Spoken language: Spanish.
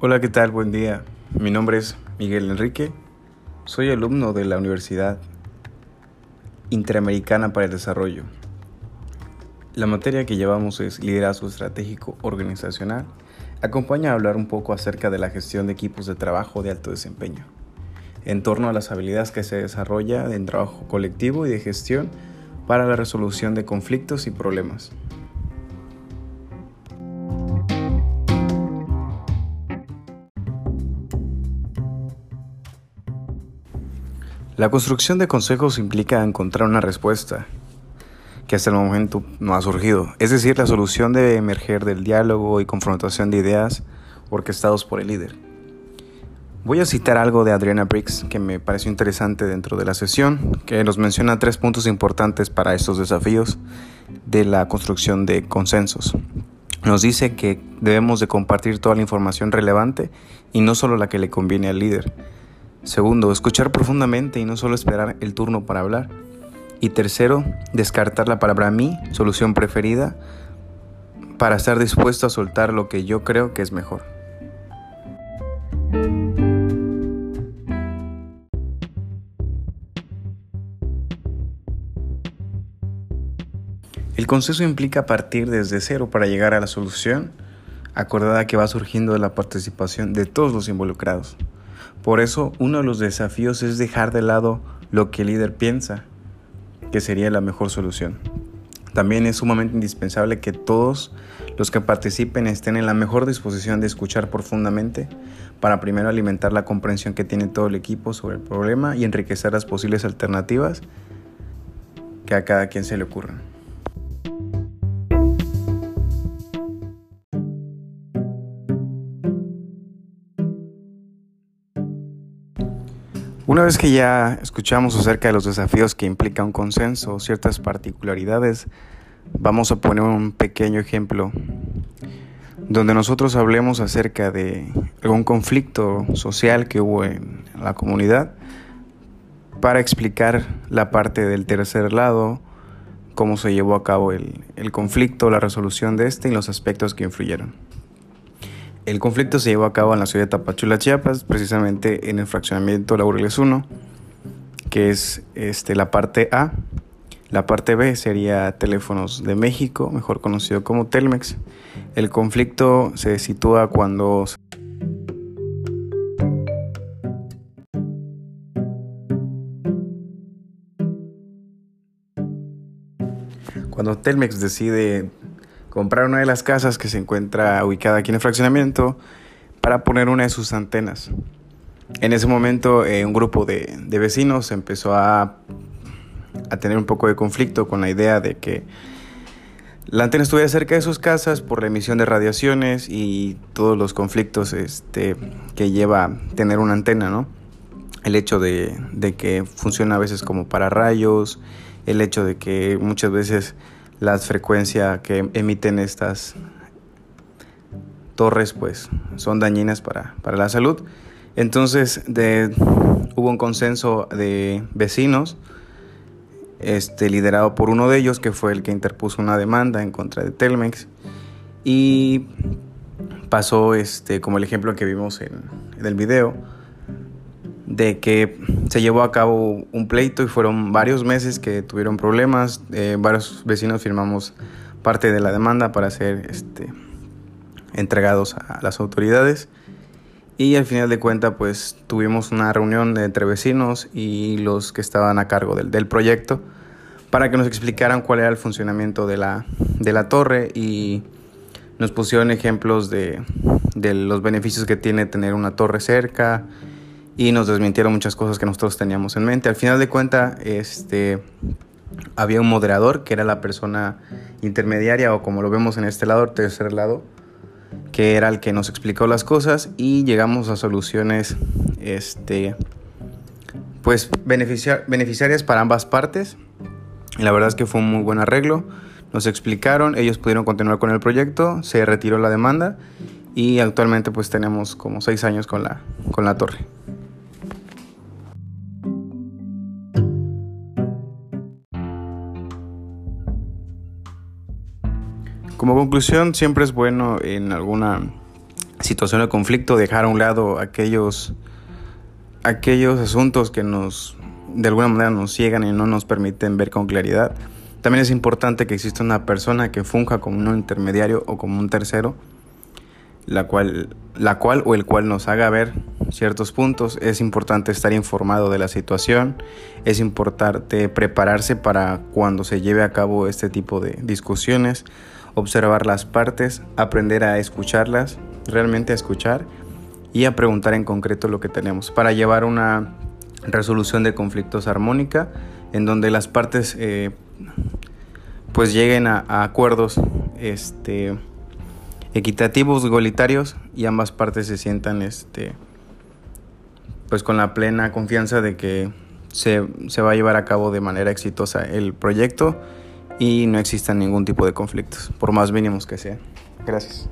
Hola, ¿qué tal? Buen día. Mi nombre es Miguel Enrique. Soy alumno de la Universidad Interamericana para el Desarrollo. La materia que llevamos es Liderazgo Estratégico Organizacional. Acompaña a hablar un poco acerca de la gestión de equipos de trabajo de alto desempeño, en torno a las habilidades que se desarrolla en trabajo colectivo y de gestión para la resolución de conflictos y problemas. La construcción de consejos implica encontrar una respuesta que hasta el momento no ha surgido, es decir, la solución debe emerger del diálogo y confrontación de ideas orquestados por el líder. Voy a citar algo de Adriana Briggs que me pareció interesante dentro de la sesión, que nos menciona tres puntos importantes para estos desafíos de la construcción de consensos. Nos dice que debemos de compartir toda la información relevante y no solo la que le conviene al líder Segundo, escuchar profundamente y no solo esperar el turno para hablar. Y tercero, descartar la palabra mí, solución preferida, para estar dispuesto a soltar lo que yo creo que es mejor. El consenso implica partir desde cero para llegar a la solución acordada que va surgiendo de la participación de todos los involucrados. Por eso uno de los desafíos es dejar de lado lo que el líder piensa que sería la mejor solución. También es sumamente indispensable que todos los que participen estén en la mejor disposición de escuchar profundamente para primero alimentar la comprensión que tiene todo el equipo sobre el problema y enriquecer las posibles alternativas que a cada quien se le ocurran. Una vez que ya escuchamos acerca de los desafíos que implica un consenso, ciertas particularidades, vamos a poner un pequeño ejemplo donde nosotros hablemos acerca de algún conflicto social que hubo en la comunidad para explicar la parte del tercer lado, cómo se llevó a cabo el, el conflicto, la resolución de este y los aspectos que influyeron. El conflicto se llevó a cabo en la ciudad de Tapachula, Chiapas, precisamente en el fraccionamiento Laureles 1, que es este, la parte A. La parte B sería Teléfonos de México, mejor conocido como Telmex. El conflicto se sitúa cuando cuando Telmex decide comprar una de las casas que se encuentra ubicada aquí en el fraccionamiento para poner una de sus antenas. En ese momento eh, un grupo de, de, vecinos empezó a, a tener un poco de conflicto con la idea de que la antena estuviera cerca de sus casas por la emisión de radiaciones y todos los conflictos este, que lleva tener una antena, ¿no? El hecho de, de que funciona a veces como para rayos, el hecho de que muchas veces las frecuencias que emiten estas torres pues son dañinas para, para la salud. Entonces hubo un consenso de vecinos este, liderado por uno de ellos que fue el que interpuso una demanda en contra de Telmex y pasó este, como el ejemplo que vimos en, en el video de que se llevó a cabo un pleito y fueron varios meses que tuvieron problemas. Eh, varios vecinos firmamos parte de la demanda para ser este, entregados a las autoridades. Y al final de cuentas, pues tuvimos una reunión entre vecinos y los que estaban a cargo del, del proyecto para que nos explicaran cuál era el funcionamiento de la, de la torre y nos pusieron ejemplos de, de los beneficios que tiene tener una torre cerca y nos desmintieron muchas cosas que nosotros teníamos en mente. Al final de cuentas, este, había un moderador que era la persona intermediaria o como lo vemos en este lado, el tercer lado, que era el que nos explicó las cosas y llegamos a soluciones este, pues beneficiarias para ambas partes. Y la verdad es que fue un muy buen arreglo. Nos explicaron, ellos pudieron continuar con el proyecto, se retiró la demanda y actualmente pues tenemos como seis años con la, con la torre. Como conclusión, siempre es bueno en alguna situación de conflicto, dejar a un lado aquellos, aquellos asuntos que nos, de alguna manera nos ciegan y no nos permiten ver con claridad. También es importante que exista una persona que funja como un intermediario o como un tercero, la cual, la cual o el cual nos haga ver ciertos puntos. Es importante estar informado de la situación, es importante prepararse para cuando se lleve a cabo este tipo de discusiones, observar las partes, aprender a escucharlas, realmente a escuchar y a preguntar en concreto lo que tenemos para llevar una resolución de conflictos armónica en donde las partes eh, pues lleguen a, acuerdos este, equitativos, igualitarios y ambas partes se sientan este, pues con la plena confianza de que se, se va a llevar a cabo de manera exitosa el proyecto y no existan ningún tipo de conflictos, por más mínimos que sean. Gracias.